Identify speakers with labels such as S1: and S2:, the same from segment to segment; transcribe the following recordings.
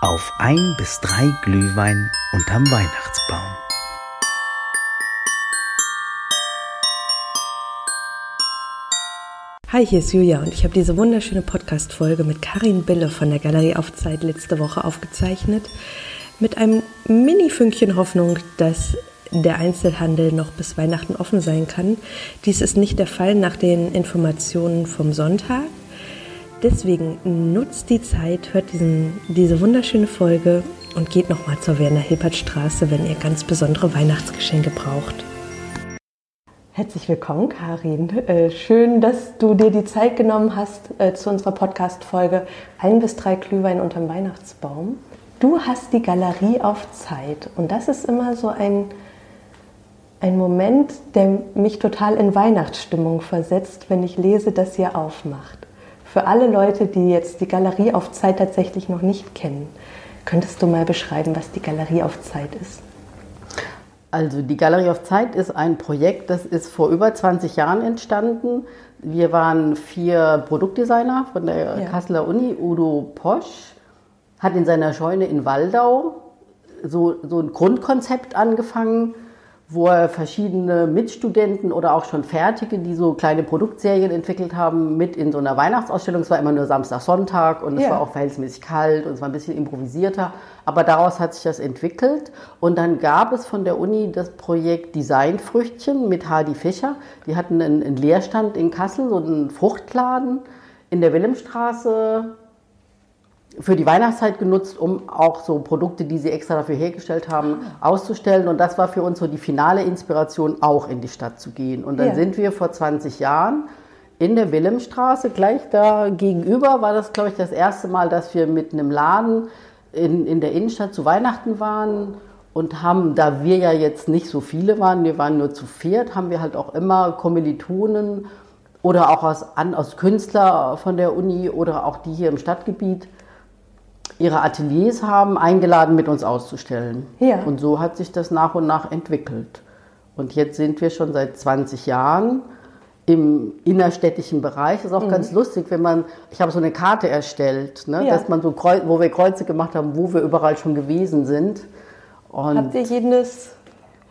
S1: auf ein bis drei Glühwein unterm Weihnachtsbaum.
S2: Hi, hier ist Julia und ich habe diese wunderschöne Podcast-Folge mit Karin Bille von der Galerie auf Zeit letzte Woche aufgezeichnet. Mit einem Mini-Fünkchen Hoffnung, dass der Einzelhandel noch bis Weihnachten offen sein kann. Dies ist nicht der Fall nach den Informationen vom Sonntag. Deswegen nutzt die Zeit, hört diesen, diese wunderschöne Folge und geht nochmal zur Werner-Hilpert-Straße, wenn ihr ganz besondere Weihnachtsgeschenke braucht. Herzlich willkommen, Karin. Äh, schön, dass du dir die Zeit genommen hast äh, zu unserer Podcast-Folge Ein bis drei Glühwein unterm Weihnachtsbaum. Du hast die Galerie auf Zeit und das ist immer so ein, ein Moment, der mich total in Weihnachtsstimmung versetzt, wenn ich lese, dass ihr aufmacht. Für alle Leute, die jetzt die Galerie auf Zeit tatsächlich noch nicht kennen, könntest du mal beschreiben, was die Galerie auf Zeit ist?
S3: Also die Galerie auf Zeit ist ein Projekt, das ist vor über 20 Jahren entstanden. Wir waren vier Produktdesigner von der ja. Kasseler Uni. Udo Posch hat in seiner Scheune in Waldau so, so ein Grundkonzept angefangen wo er verschiedene Mitstudenten oder auch schon Fertige, die so kleine Produktserien entwickelt haben, mit in so einer Weihnachtsausstellung. Es war immer nur Samstag, Sonntag und es ja. war auch verhältnismäßig kalt und es war ein bisschen improvisierter. Aber daraus hat sich das entwickelt. Und dann gab es von der Uni das Projekt Designfrüchtchen mit Hardy Fischer. Die hatten einen, einen Lehrstand in Kassel, so einen Fruchtladen in der Wilhelmstraße für die Weihnachtszeit genutzt, um auch so Produkte, die sie extra dafür hergestellt haben, auszustellen. Und das war für uns so die finale Inspiration, auch in die Stadt zu gehen. Und dann ja. sind wir vor 20 Jahren in der Wilhelmstraße, gleich da gegenüber, war das, glaube ich, das erste Mal, dass wir mit einem Laden in, in der Innenstadt zu Weihnachten waren und haben, da wir ja jetzt nicht so viele waren, wir waren nur zu viert, haben wir halt auch immer Kommilitonen oder auch aus, an, aus Künstler von der Uni oder auch die hier im Stadtgebiet ihre Ateliers haben, eingeladen, mit uns auszustellen. Ja. Und so hat sich das nach und nach entwickelt. Und jetzt sind wir schon seit 20 Jahren im innerstädtischen Bereich. Das ist auch mhm. ganz lustig, wenn man, ich habe so eine Karte erstellt, ne, ja. dass man so, wo wir Kreuze gemacht haben, wo wir überall schon gewesen sind.
S2: Und Habt ihr jedes,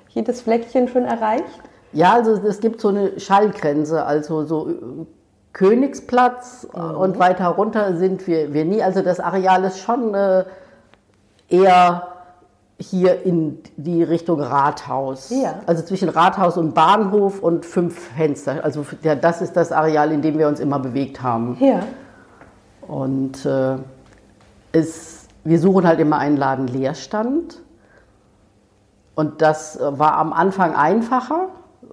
S2: jedes Fleckchen schon erreicht?
S3: Ja, also es gibt so eine Schallgrenze, also so Königsplatz mhm. und weiter runter sind wir, wir nie. Also das Areal ist schon äh, eher hier in die Richtung Rathaus. Ja. Also zwischen Rathaus und Bahnhof und fünf Fenster. Also ja, das ist das Areal, in dem wir uns immer bewegt haben. Ja. Und äh, es, wir suchen halt immer einen Laden Leerstand. Und das war am Anfang einfacher.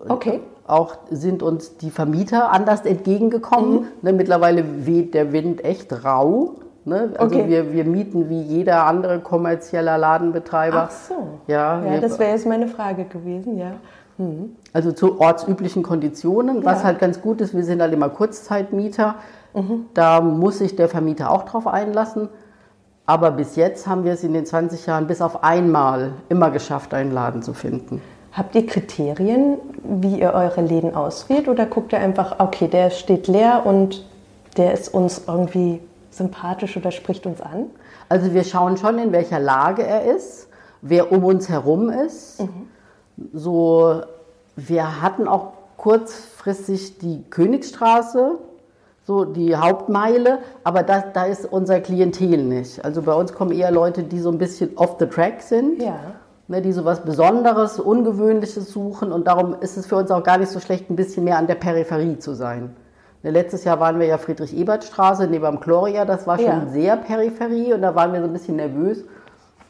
S3: Okay auch sind uns die Vermieter anders entgegengekommen. Mhm. Ne, mittlerweile weht der Wind echt rau. Ne? Also okay. wir, wir mieten wie jeder andere kommerzieller Ladenbetreiber.
S2: Ach so. Ja, ja das wäre jetzt meine Frage gewesen, ja.
S3: Mhm. Also zu ortsüblichen Konditionen, was ja. halt ganz gut ist, wir sind halt immer Kurzzeitmieter. Mhm. Da muss sich der Vermieter auch drauf einlassen. Aber bis jetzt haben wir es in den 20 Jahren bis auf einmal immer geschafft, einen Laden zu finden.
S2: Habt ihr Kriterien, wie ihr eure Läden auswählt oder guckt ihr einfach, okay, der steht leer und der ist uns irgendwie sympathisch oder spricht uns an?
S3: Also wir schauen schon, in welcher Lage er ist, wer um uns herum ist. Mhm. So, wir hatten auch kurzfristig die Königsstraße, so die Hauptmeile, aber das, da ist unser Klientel nicht. Also bei uns kommen eher Leute, die so ein bisschen off the track sind. Ja ne, die so was Besonderes, Ungewöhnliches suchen. Und darum ist es für uns auch gar nicht so schlecht, ein bisschen mehr an der Peripherie zu sein. Ne, letztes Jahr waren wir ja Friedrich-Ebert-Straße neben dem Gloria, das war schon ja. sehr Peripherie und da waren wir so ein bisschen nervös,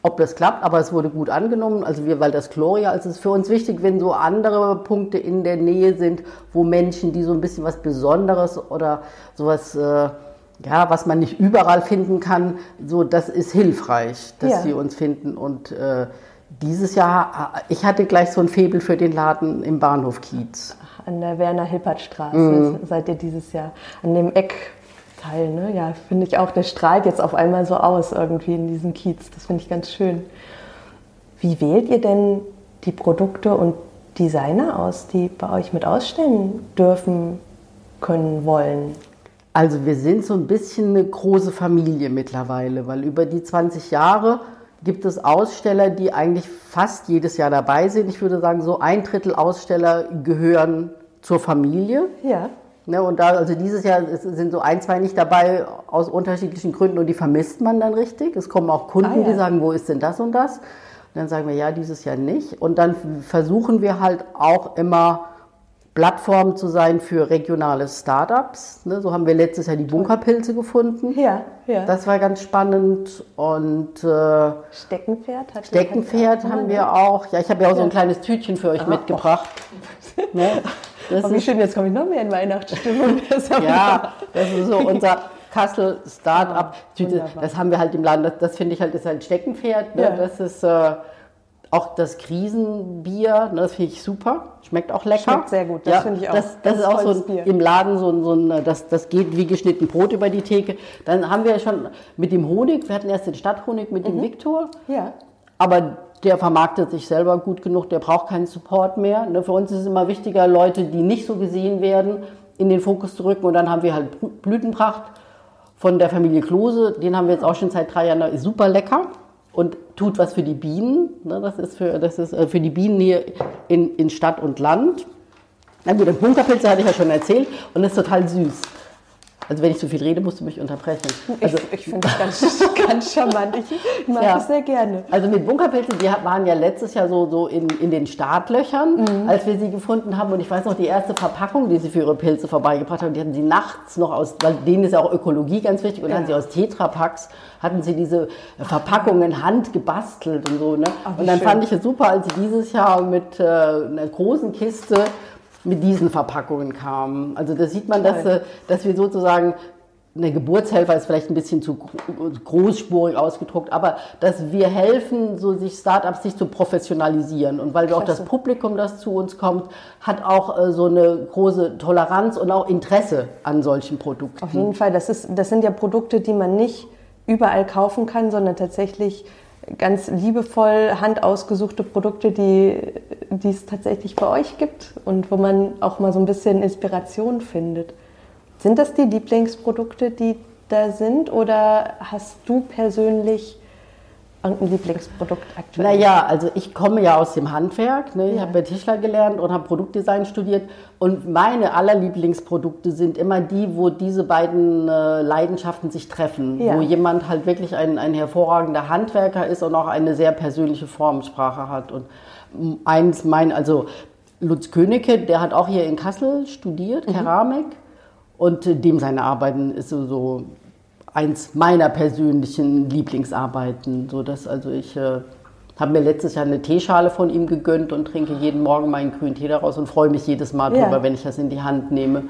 S3: ob das klappt, aber es wurde gut angenommen. Also wir, weil das Gloria, also es ist für uns wichtig, wenn so andere Punkte in der Nähe sind, wo Menschen, die so ein bisschen was Besonderes oder sowas, äh, ja, was man nicht überall finden kann, so das ist hilfreich, dass ja. sie uns finden und äh, dieses Jahr, ich hatte gleich so ein Febel für den Laden im Bahnhof Kiez.
S2: An der Werner-Hilpert-Straße mhm. seid ihr dieses Jahr. An dem Eckteil, ne? Ja, finde ich auch, der strahlt jetzt auf einmal so aus irgendwie in diesem Kiez. Das finde ich ganz schön. Wie wählt ihr denn die Produkte und Designer aus, die bei euch mit ausstellen dürfen, können, wollen?
S3: Also wir sind so ein bisschen eine große Familie mittlerweile, weil über die 20 Jahre gibt es Aussteller, die eigentlich fast jedes Jahr dabei sind. Ich würde sagen, so ein Drittel Aussteller gehören zur Familie.
S2: Ja.
S3: Ne, und da, also dieses Jahr sind so ein, zwei nicht dabei aus unterschiedlichen Gründen und die vermisst man dann richtig. Es kommen auch Kunden,
S2: Ah, ja.
S3: die sagen, wo ist denn das und das? Und dann sagen wir, ja, dieses Jahr nicht. Und dann versuchen wir halt auch immer Plattformen zu sein für regionale Startups. Ne, so haben wir letztes Jahr die Bunkerpilze gefunden.
S2: Ja, ja.
S3: Das war ganz spannend. Und äh,
S2: Steckenpferd hat
S3: Steckenpferd haben wir auch. Ja, ich habe ja auch so ein
S2: Ja.
S3: kleines Tütchen für euch mitgebracht. Ne? Das
S2: Oh, wie
S3: ist,
S2: schön, jetzt komme ich noch mehr in Weihnachtsstimmung. Das
S3: ja, das ist so unser Kassel Start-up.
S2: wunderbar.
S3: das haben wir halt im Land. Das, das finde ich halt ist halt Steckenpferd. Ne?
S2: Ja.
S3: Das ist äh, auch das Krisenbier. Ne? Das finde ich super. Schmeckt auch lecker.
S2: Schmeckt sehr gut, das finde ich auch.
S3: Das, das ist auch so ein,
S2: Bier.
S3: im Laden so ein, so ein das, das geht wie geschnitten Brot über die Theke. Dann haben wir schon mit dem Honig, wir hatten erst den Stadthonig mit
S2: Mhm.
S3: dem Viktor.
S2: Ja.
S3: Aber der vermarktet sich selber gut genug, der braucht keinen Support mehr. Ne, Für uns ist es immer wichtiger, Leute, die nicht so gesehen werden, in den Fokus zu rücken. Und dann haben wir halt Blü- Blütenpracht von der Familie Klose. Den haben wir jetzt auch schon seit drei Jahren. Ist super lecker und tut was für die Bienen. Ne, Das ist für, das ist äh, für die Bienen hier in, in Stadt und Land. Na gut, den Bunkerpilze hatte ich ja schon erzählt und ist total süß. Also wenn ich zu viel rede, musst du mich unterbrechen. Also,
S2: ich ich finde das ganz, ganz charmant. Ich mag
S3: Ja.
S2: das sehr gerne.
S3: Also mit Bunkerpilze, die waren ja letztes Jahr so, so in, in den Startlöchern,
S2: Mhm.
S3: als wir sie gefunden haben. Und ich weiß noch, die erste Verpackung, die sie für ihre Pilze vorbeigebracht haben, die hatten sie nachts noch aus, weil denen ist ja auch Ökologie ganz wichtig, und dann hatten sie aus Tetrapacks, hatten sie diese Verpackungen hand gebastelt und so. Ne?
S2: Ach,
S3: und dann
S2: schön.
S3: fand ich es super, als sie dieses Jahr mit äh, einer großen Kiste mit diesen Verpackungen kamen. Also da sieht man, dass, äh, dass wir sozusagen eine Geburtshelfer ist vielleicht ein bisschen zu gro- großspurig ausgedruckt, aber dass wir helfen, so sich Startups sich zu professionalisieren und weil wir auch das. Publikum, das zu uns kommt, hat auch äh, so eine große Toleranz und auch Interesse an solchen Produkten.
S2: Auf jeden Fall, das, ist, das sind ja Produkte, die man nicht überall kaufen kann, sondern tatsächlich ganz liebevoll handausgesuchte Produkte, die, die es tatsächlich bei euch gibt und wo man auch mal so ein bisschen Inspiration findet. Sind das die Lieblingsprodukte, die da sind oder hast du persönlich irgendein Lieblingsprodukt aktuell?
S3: Naja, also ich komme ja aus dem Handwerk. Ne? Ich
S2: Ja.
S3: habe ja Tischler gelernt und habe Produktdesign studiert. Und meine allerlieblingsprodukte sind immer die, wo diese beiden äh, Leidenschaften sich treffen.
S2: Ja.
S3: Wo jemand halt wirklich ein, ein hervorragender Handwerker ist und auch eine sehr persönliche Formensprache hat. Und eins mein, also Lutz Königke, der hat auch hier in Kassel studiert, Keramik. Und äh, dem seine Arbeiten ist so, so eins meiner persönlichen Lieblingsarbeiten. So dass also ich äh, habe mir letztes Jahr eine Teeschale von ihm gegönnt und trinke jeden Morgen meinen grünen Tee daraus und freue mich jedes Mal
S2: Ja.
S3: drüber, wenn ich das in die Hand nehme.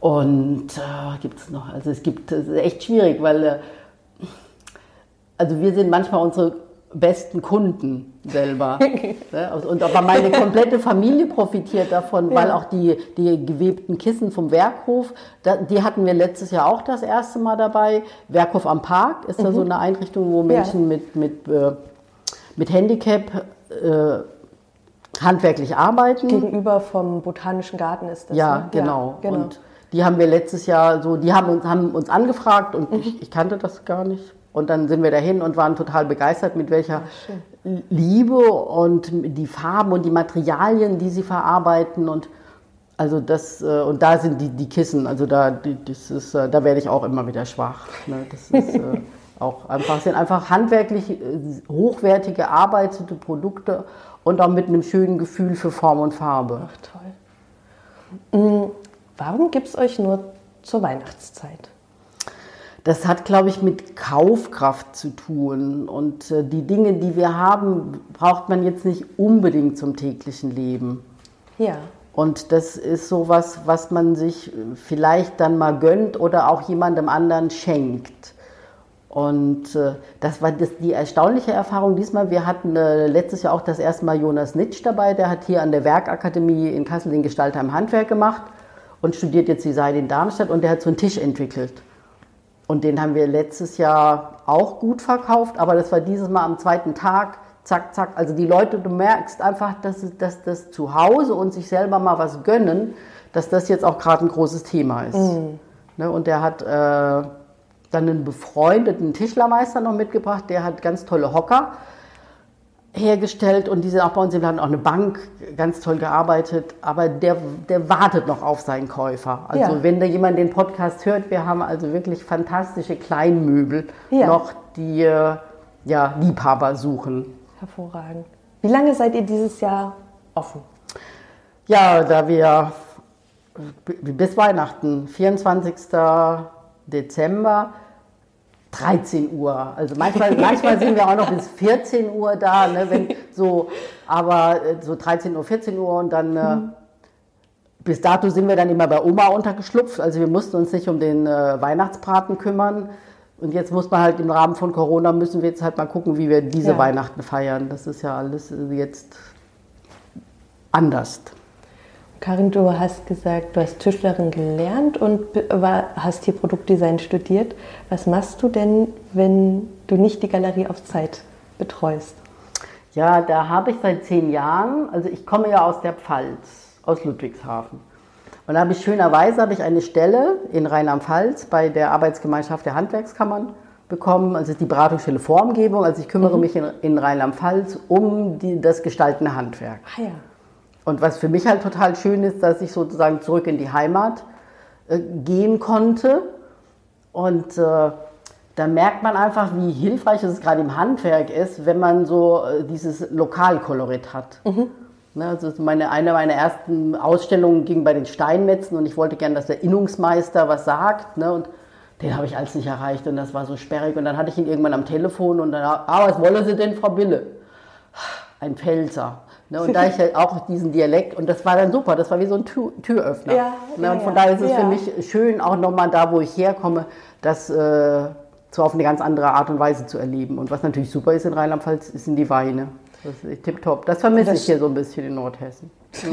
S3: Und äh, gibt es noch, also es gibt, es ist echt schwierig, weil äh, also wir sind manchmal unsere besten Kunden selber. ne? Und aber meine komplette Familie profitiert davon, weil
S2: Ja.
S3: auch die, die gewebten Kissen vom Werkhof, die hatten wir letztes Jahr auch das erste Mal dabei. Werkhof am Park ist da so eine Einrichtung, wo Menschen mit, mit, äh, mit Handicap äh, handwerklich arbeiten.
S2: Gegenüber vom Botanischen Garten ist das.
S3: Ja,
S2: ne?
S3: genau.
S2: genau.
S3: Und die haben wir letztes Jahr so, die haben uns, haben uns angefragt und ich, ich kannte das gar nicht. Und dann sind wir dahin und waren total begeistert, mit welcher Liebe und die Farben und die Materialien, die sie verarbeiten. Und also das, äh, und da sind die, die Kissen, also da, das ist, äh, da werde ich auch immer wieder schwach. Ne? Das ist äh, auch einfach, sind einfach handwerklich hochwertige, arbeitete Produkte und auch mit einem schönen Gefühl für Form und Farbe.
S2: Ach, toll. Mm, Warum gibt es euch nur zur Weihnachtszeit?
S3: Das hat, glaube ich, mit Kaufkraft zu tun. Und äh, die Dinge, die wir haben, braucht man jetzt nicht unbedingt zum täglichen Leben.
S2: Ja.
S3: Und das ist sowas, was man sich äh, vielleicht dann mal gönnt oder auch jemandem anderen schenkt. Und äh, das war das, die erstaunliche Erfahrung diesmal. Wir hatten äh, letztes Jahr auch das erste Mal Jonas Nitsch dabei. Der hat hier an der Werkakademie in Kassel den Gestalter im Handwerk gemacht und studiert jetzt Design in Darmstadt. Und der hat so einen Tisch entwickelt. Und den haben wir letztes Jahr auch gut verkauft, aber das war dieses Mal am zweiten Tag, zack, zack. Also die Leute, du merkst einfach, dass, dass das zu Hause und sich selber mal was gönnen, dass das jetzt auch gerade ein großes Thema ist. Ne, und der hat äh, dann einen befreundeten Tischlermeister noch mitgebracht, der hat ganz tolle Hocker hergestellt und die sind auch bei uns im Laden auch eine Bank, ganz toll gearbeitet, aber der, der wartet noch auf seinen Käufer. Also
S2: Ja.
S3: wenn da jemand den Podcast hört, wir haben also wirklich fantastische Kleinmöbel
S2: Ja.
S3: noch, die äh, ja, Liebhaber suchen.
S2: Hervorragend. Wie lange seid ihr dieses Jahr offen?
S3: Ja, da wir b- bis Weihnachten, 24. Dezember, 13 Uhr. Also manchmal, manchmal sind wir auch noch bis 14 Uhr da, ne, wenn so, aber äh, so 13 Uhr, 14 Uhr und dann äh, bis dato sind wir dann immer bei Oma untergeschlupft. Also wir mussten uns nicht um den äh, Weihnachtsbraten kümmern. Und jetzt muss man halt im Rahmen von Corona müssen wir jetzt halt mal gucken, wie wir diese
S2: Ja.
S3: Weihnachten feiern. Das ist ja alles jetzt anders.
S2: Karin, du hast gesagt, du hast Tischlerin gelernt und hast hier Produktdesign studiert. Was machst du denn, wenn du nicht die Galerie auf Zeit betreust?
S3: Ja, da habe ich seit zehn Jahren, also ich komme ja aus der Pfalz, aus Ludwigshafen. Und da habe ich schönerweise habe ich eine Stelle in Rheinland-Pfalz bei der Arbeitsgemeinschaft der Handwerkskammern bekommen. Also die Beratungsstelle Formgebung. Also ich kümmere mich in, in Rheinland-Pfalz um die, das gestaltende Handwerk.
S2: Ah ja.
S3: Und was für mich halt total schön ist, dass ich sozusagen zurück in die Heimat äh, gehen konnte. Und äh, da merkt man einfach, wie hilfreich es gerade im Handwerk ist, wenn man so äh, dieses Lokalkolorit hat. Ne, also meine, eine meiner ersten Ausstellungen ging bei den Steinmetzen und ich wollte gern, dass der Innungsmeister was sagt. Ne, und den habe ich alles nicht erreicht und das war so sperrig. Und dann hatte ich ihn irgendwann am Telefon und dann, ah, was wollen Sie denn, Frau Bille? Ein Pfälzer. Ne, und da ich halt auch diesen Dialekt, und das war dann super, das war wie so ein Tür, Türöffner.
S2: Ja,
S3: ne,
S2: ja,
S3: und von
S2: ja.
S3: daher ist es
S2: Ja.
S3: für mich schön, auch nochmal da, wo ich herkomme, das äh, so auf eine ganz andere Art und Weise zu erleben. Und was natürlich super ist in Rheinland-Pfalz, sind die Weine. Das ist tipptopp. Das vermisse ich hier so ein bisschen in Nordhessen.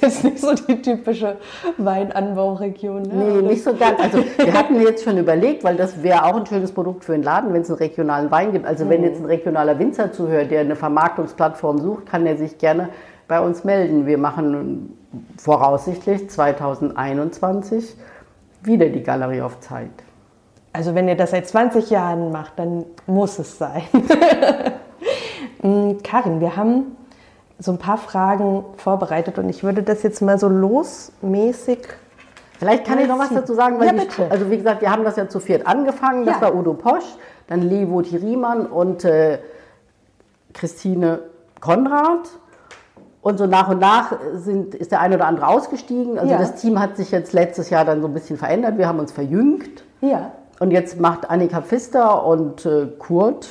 S2: Das ist nicht so die typische Weinanbauregion. Ne?
S3: Nee,
S2: Oder-
S3: nicht so ganz. Also wir hatten jetzt schon überlegt, weil das wäre auch ein schönes Produkt für den Laden, wenn es einen regionalen Wein gibt. Also wenn jetzt ein regionaler Winzer zuhört, der eine Vermarktungsplattform sucht, kann er sich gerne bei uns melden. Wir machen voraussichtlich 2021 wieder die Galerie auf Zeit.
S2: Also wenn ihr das seit 20 Jahren macht, dann muss es sein. Mm, Karin, wir haben so ein paar Fragen vorbereitet und ich würde das jetzt mal so losmäßig.
S3: Vielleicht kann ich noch was dazu sagen, weil
S2: Ja, bitte.
S3: also wie gesagt, wir haben das ja zu viert angefangen. Das
S2: Ja.
S3: war Udo Posch, dann Levo Thieriemann und äh, Christine Konrad. Und so nach und nach sind, ist der eine oder andere ausgestiegen. Also
S2: Ja.
S3: das Team hat sich jetzt letztes Jahr dann so ein bisschen verändert. Wir haben uns verjüngt.
S2: Ja.
S3: Und jetzt macht Annika Pfister und äh, Kurt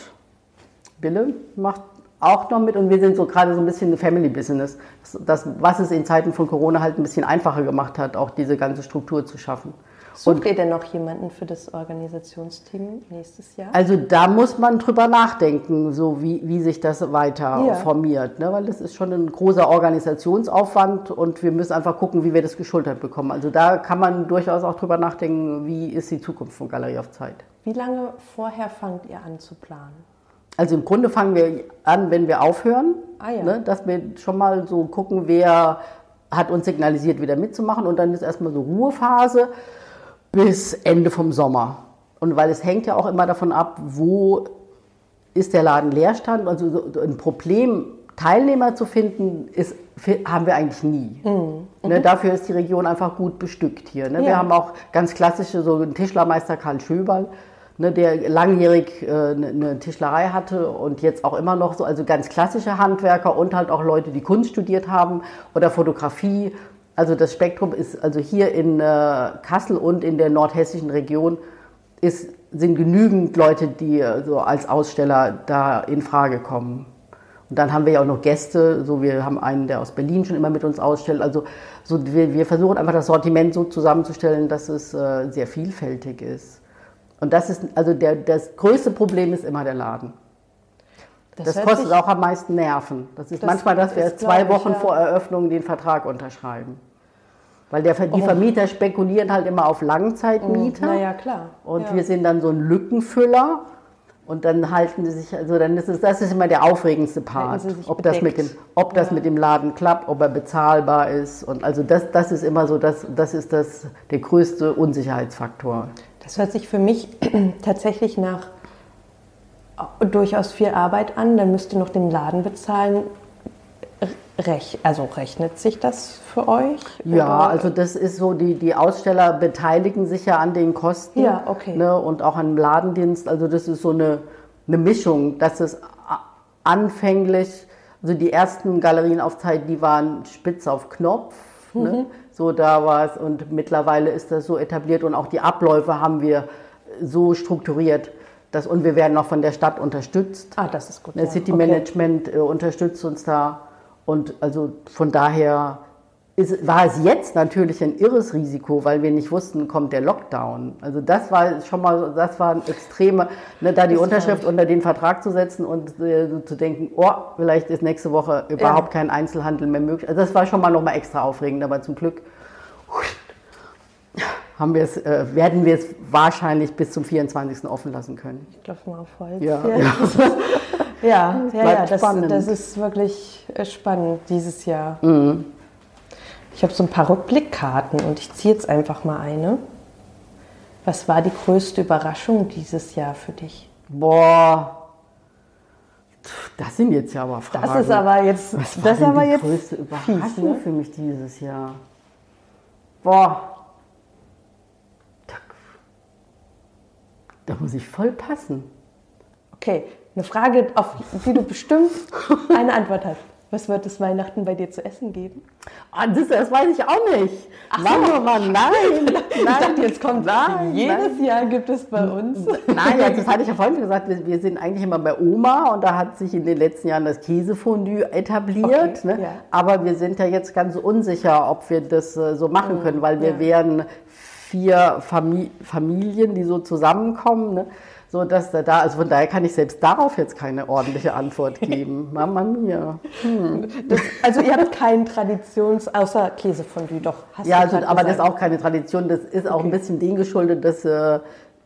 S3: Bille macht auch noch mit. Und wir sind so gerade so ein bisschen ein Family Business. Das, was es in Zeiten von Corona halt ein bisschen einfacher gemacht hat, auch diese ganze Struktur zu schaffen.
S2: Sucht ihr denn noch jemanden für das Organisationsteam nächstes Jahr?
S3: Also da muss man drüber nachdenken, so wie, wie sich das weiter
S2: Ja.
S3: formiert. Ne? Weil das ist schon ein großer Organisationsaufwand und wir müssen einfach gucken, wie wir das geschultert bekommen. Also da kann man durchaus auch drüber nachdenken, wie ist die Zukunft von Galerie auf Zeit.
S2: Wie lange vorher fangt ihr an zu planen?
S3: Also im Grunde fangen wir an, wenn wir aufhören,
S2: Ah ja.
S3: ne? dass wir schon mal so gucken, wer hat uns signalisiert, wieder mitzumachen und dann ist erstmal so Ruhephase bis Ende vom Sommer. Und weil es hängt ja auch immer davon ab, wo ist der Laden Leerstand. Also so- ein Problem, Teilnehmer zu finden, ist, haben wir eigentlich nie. Ne, dafür ist die Region einfach gut bestückt hier. Ne?
S2: Ja.
S3: Wir haben auch ganz klassische, so einen Tischlermeister Karl Schöberl, ne, der langjährig äh, eine eine Tischlerei hatte und jetzt auch immer noch so, also ganz klassische Handwerker und halt auch Leute, die Kunst studiert haben oder Fotografie. Also das Spektrum ist also hier in äh, Kassel und in der nordhessischen Region ist, sind genügend Leute, die äh, so als Aussteller da in Frage kommen. Und dann haben wir ja auch noch Gäste, so wir haben einen, der aus Berlin schon immer mit uns ausstellt. Also so wir, wir versuchen einfach das Sortiment so zusammenzustellen, dass es äh, sehr vielfältig ist. Und das ist also der, das größte Problem ist immer der Laden. Das,
S2: hört
S3: kostet
S2: sich-
S3: auch am meisten Nerven. Das ist
S2: Das
S3: manchmal, dass wir erst zwei
S2: glaub ich,
S3: Wochen
S2: ja.
S3: vor Eröffnung den Vertrag unterschreiben. Weil der, die
S2: Oh.
S3: Vermieter spekulieren halt immer auf Langzeitmieter.
S2: Na ja, klar.
S3: Und
S2: ja.
S3: wir sind dann so ein Lückenfüller. Und dann halten sie sich, also dann ist es, das ist immer der aufregendste Part, ob das, mit dem, ob das ja. mit dem Laden klappt, ob er bezahlbar ist. Und also das, das ist immer so, das, das ist das, der größte Unsicherheitsfaktor.
S2: Das hört sich für mich tatsächlich nach durchaus viel Arbeit an. Dann müsst ihr noch den Laden bezahlen. Rech also rechnet sich das für euch?
S3: Ja, oder? also das ist so, die, die Aussteller beteiligen sich ja an den Kosten
S2: ja, okay.
S3: ne, und auch an Ladendienst. Also das ist so eine, eine Mischung, dass es anfänglich, also die ersten Galerien auf Zeit, die waren spitz auf Knopf. Ne? Mhm. Ne? So da war es und mittlerweile ist das so etabliert und auch die Abläufe haben wir so strukturiert. Dass, und wir werden auch von der Stadt unterstützt.
S2: Ah, das ist gut.
S3: Das City Management okay. äh, unterstützt uns da. Und also von daher ist, war es jetzt natürlich ein irres Risiko, weil wir nicht wussten, kommt der Lockdown. Also das war schon mal, das war ein extreme, ne, da die das Unterschrift unter den Vertrag zu setzen und äh, zu denken, oh, vielleicht ist nächste Woche überhaupt ja. kein Einzelhandel mehr möglich. Also das war schon mal noch mal extra aufregend, aber zum Glück haben wir es, äh, werden wir es wahrscheinlich bis zum 24. offen lassen können.
S2: Ich klopfe mal auf Holz.
S3: Ja,
S2: ja. ja, ja, ja das, das, ist wirklich äh, spannend dieses Jahr. Mhm. Ich habe so ein paar Rückblickkarten und ich ziehe jetzt einfach mal eine. Was war die größte Überraschung dieses Jahr für dich?
S3: Boah, das sind jetzt ja aber Fragen.
S2: Das ist aber jetzt,
S3: Was war das ist aber die jetzt größte Überraschung fies, ne? für mich dieses Jahr. Boah, Da muss ich voll passen.
S2: Okay, eine Frage, auf die du bestimmt eine Antwort hast. Was wird es Weihnachten bei dir zu essen geben?
S3: Ah, das, das, weiß ich auch nicht.
S2: Ach Machen wir mal, nein. nein. Ich dachte, jetzt kommt nein, Jedes nein. Jahr gibt es bei uns.
S3: Nein, also das hatte ich ja vorhin gesagt, wir, sind eigentlich immer bei Oma und da hat sich in den letzten Jahren das Käsefondue etabliert. Okay, ne? ja. Aber wir sind ja jetzt ganz unsicher, ob wir das äh, so machen mhm, können, weil wir ja. werden vier Familien, die so zusammenkommen. Ne? So dass da, also von daher kann ich selbst darauf jetzt keine ordentliche Antwort geben. Mama mia.
S2: Hm. Das, also ihr habt keinen Traditions, außer Käsefondue, doch.
S3: ja, also, aber gesagt. das ist auch keine Tradition. Das ist auch okay. ein bisschen dem geschuldet, dass äh,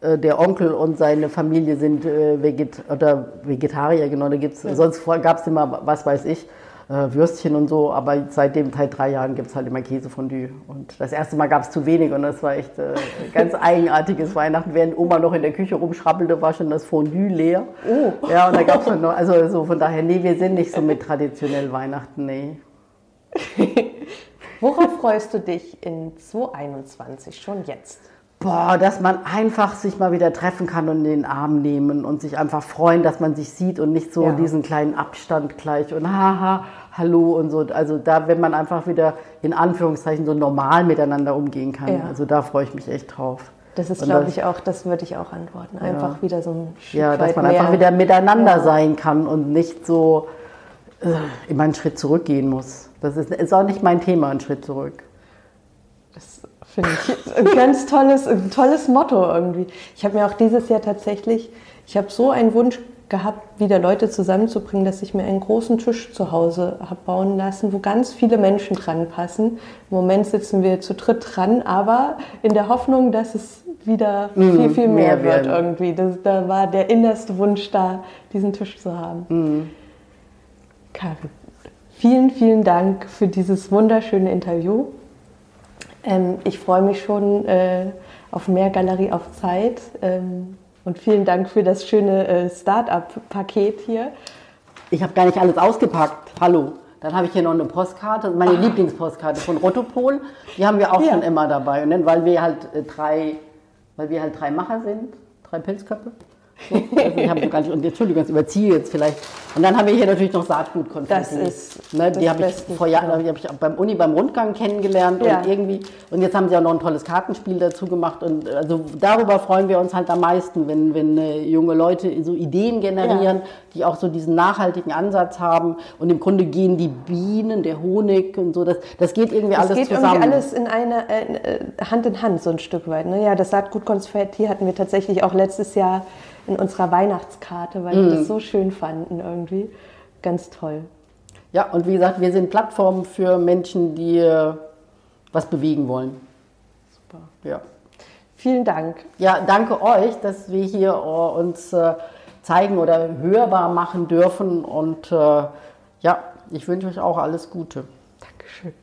S3: äh, der Onkel und seine Familie sind äh, Veget oder Vegetarier, genau. Da gibt's, ja. Sonst gab es immer, was weiß ich, äh, Würstchen und so, aber seitdem, seit drei Jahren gibt es halt immer Käsefondue. Und das erste Mal gab es zu wenig und das war echt äh, ganz eigenartiges Weihnachten. Während Oma noch in der Küche rumschrappelte, war schon das Fondue leer. Oh. Ja, und da gab es dann noch, also so von daher, nee, wir sind nicht so mit traditionell Weihnachten, nee.
S2: Worauf freust du dich in 2021 schon jetzt?
S3: Boah, dass man einfach sich mal wieder treffen kann und in den Arm nehmen und sich einfach freuen, dass man sich sieht und nicht so ja. diesen kleinen Abstand gleich und haha, hallo und so. Also da, wenn man einfach wieder in Anführungszeichen so normal miteinander umgehen kann. Ja. Also da freue ich mich echt drauf.
S2: Das ist, glaube ich, auch, das würde ich auch antworten. Einfach ja. wieder so ein
S3: Stück Ja, dass man einfach wieder miteinander sein kann und nicht so äh, immer einen Schritt zurückgehen muss. Das ist, ist auch nicht mein Thema, einen Schritt zurück.
S2: Finde ich ein ganz tolles, ein tolles Motto irgendwie. Ich habe mir auch dieses Jahr tatsächlich, ich habe so einen Wunsch gehabt, wieder Leute zusammenzubringen, dass ich mir einen großen Tisch zu Hause habe bauen lassen, wo ganz viele Menschen dran passen. Im Moment sitzen wir zu dritt dran, aber in der Hoffnung, dass es wieder mm, viel, viel mehr, mehr wird irgendwie. Das, da war der innerste Wunsch da, diesen Tisch zu haben. Mm. Karin, vielen, vielen Dank für dieses wunderschöne Interview. Ähm, ich freue mich schon äh, auf mehr Galerie auf Zeit. Ähm, und vielen Dank für das schöne äh, Start-up-Paket hier.
S3: Ich habe gar nicht alles ausgepackt. Hallo. Dann habe ich hier noch eine Postkarte, meine ah. Lieblingspostkarte von Rotopol. Die haben wir auch ja. schon immer dabei. Und dann, weil wir halt äh, drei, weil wir halt drei Macher sind, drei Pilzköpfe. So, also ich habe gar nicht, und Entschuldigung, ich überziehe jetzt vielleicht. Und dann haben wir hier natürlich noch Saatgutkonfetti.
S2: Das ist
S3: ne, Die habe ich vor Jahren, die habe ich beim Uni beim Rundgang kennengelernt ja. und irgendwie und jetzt haben sie auch noch ein tolles Kartenspiel dazu gemacht und also darüber freuen wir uns halt am meisten, wenn, wenn äh, junge Leute so Ideen generieren, ja. die auch so diesen nachhaltigen Ansatz haben und im Grunde gehen die Bienen, der Honig und so, das, das geht irgendwie das alles geht zusammen.
S2: Irgendwie alles in eine äh, Hand in Hand so ein Stück weit. Ne? Ja, das Saatgutkonfetti hatten wir tatsächlich auch letztes Jahr in unserer Weihnachtskarte, weil mm. wir das so schön fanden irgendwie. Ganz toll.
S3: Ja, und wie gesagt, wir sind Plattformen für Menschen, die äh, was bewegen wollen.
S2: Super. Ja. Vielen Dank.
S3: Ja, danke euch, dass wir hier uh, uns uh, zeigen oder hörbar machen dürfen. Und äh, ja, ich wünsche euch auch alles Gute.
S2: Dankeschön.